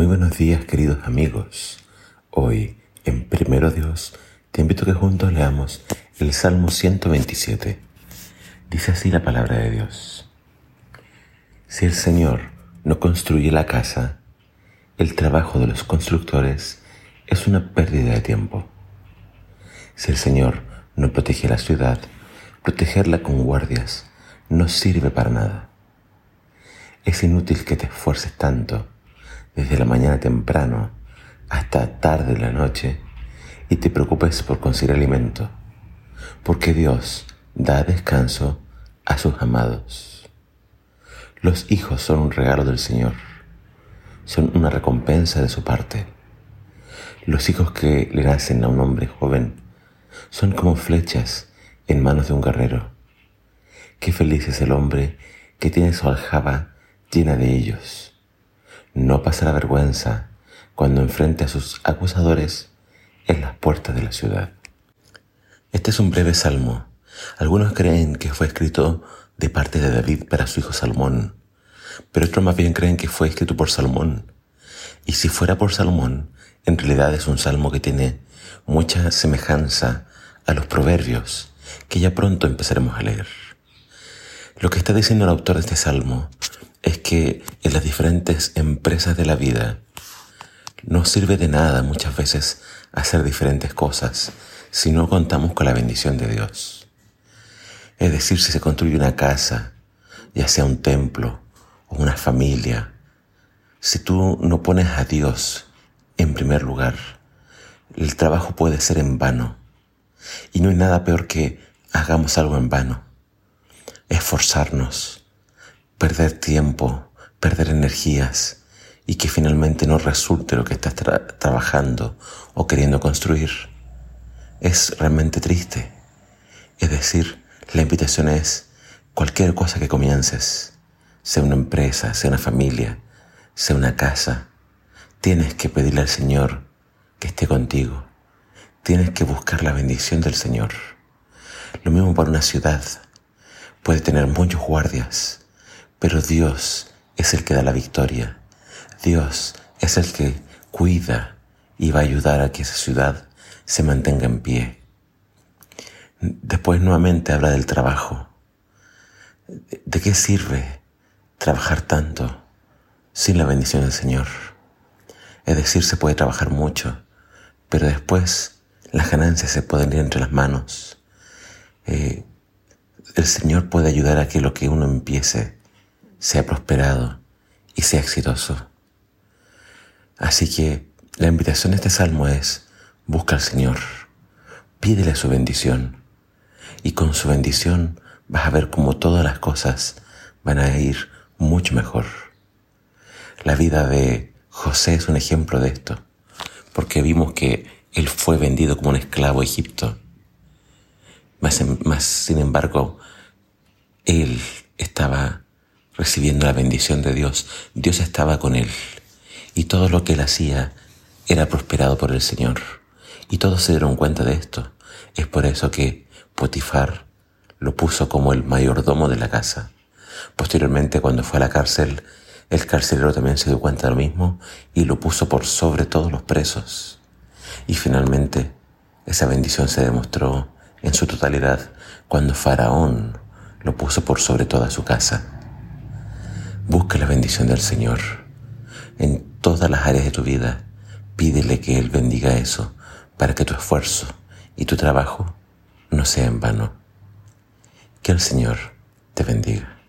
Muy buenos días queridos amigos. Hoy, en Primero Dios, te invito a que juntos leamos el Salmo 127. Dice así la palabra de Dios. Si el Señor no construye la casa, el trabajo de los constructores es una pérdida de tiempo. Si el Señor no protege la ciudad, protegerla con guardias no sirve para nada. Es inútil que te esfuerces tanto desde la mañana temprano hasta tarde de la noche y te preocupes por conseguir alimento, porque Dios da descanso a sus amados. Los hijos son un regalo del Señor, son una recompensa de su parte. Los hijos que le nacen a un hombre joven son como flechas en manos de un guerrero. Qué feliz es el hombre que tiene su aljaba llena de ellos. No pasará vergüenza cuando enfrente a sus acusadores en las puertas de la ciudad. Este es un breve salmo. Algunos creen que fue escrito de parte de David para su hijo Salmón, pero otros más bien creen que fue escrito por Salmón. Y si fuera por Salmón, en realidad es un salmo que tiene mucha semejanza a los proverbios que ya pronto empezaremos a leer. Lo que está diciendo el autor de este salmo que en las diferentes empresas de la vida no sirve de nada muchas veces hacer diferentes cosas si no contamos con la bendición de Dios. Es decir, si se construye una casa, ya sea un templo o una familia, si tú no pones a Dios en primer lugar, el trabajo puede ser en vano. Y no hay nada peor que hagamos algo en vano. Esforzarnos, perder tiempo, perder energías y que finalmente no resulte lo que estás trabajando o queriendo construir. Es realmente triste. Es decir, la invitación es cualquier cosa que comiences, sea una empresa, sea una familia, sea una casa, tienes que pedirle al Señor que esté contigo. Tienes que buscar la bendición del Señor. Lo mismo para una ciudad. Puede tener muchos guardias, pero Dios es el que da la victoria. Dios es el que cuida y va a ayudar a que esa ciudad se mantenga en pie. Después nuevamente habla del trabajo. ¿De qué sirve trabajar tanto sin la bendición del Señor? Es decir, se puede trabajar mucho, pero después las ganancias se pueden ir entre las manos. Eh, el Señor puede ayudar a que lo que uno empiece sea prosperado y sea exitoso. Así que la invitación de este salmo es, busca al Señor, pídele su bendición y con su bendición vas a ver cómo todas las cosas van a ir mucho mejor. La vida de José es un ejemplo de esto, porque vimos que él fue vendido como un esclavo a Egipto. Más, más sin embargo, él estaba recibiendo la bendición de Dios. Dios estaba con él y todo lo que él hacía era prosperado por el Señor. Y todos se dieron cuenta de esto. Es por eso que Potifar lo puso como el mayordomo de la casa. Posteriormente, cuando fue a la cárcel, el carcelero también se dio cuenta de lo mismo y lo puso por sobre todos los presos. Y finalmente, esa bendición se demostró en su totalidad cuando Faraón lo puso por sobre toda su casa. Busca la bendición del Señor en todas las áreas de tu vida. Pídele que Él bendiga eso para que tu esfuerzo y tu trabajo no sea en vano. Que el Señor te bendiga.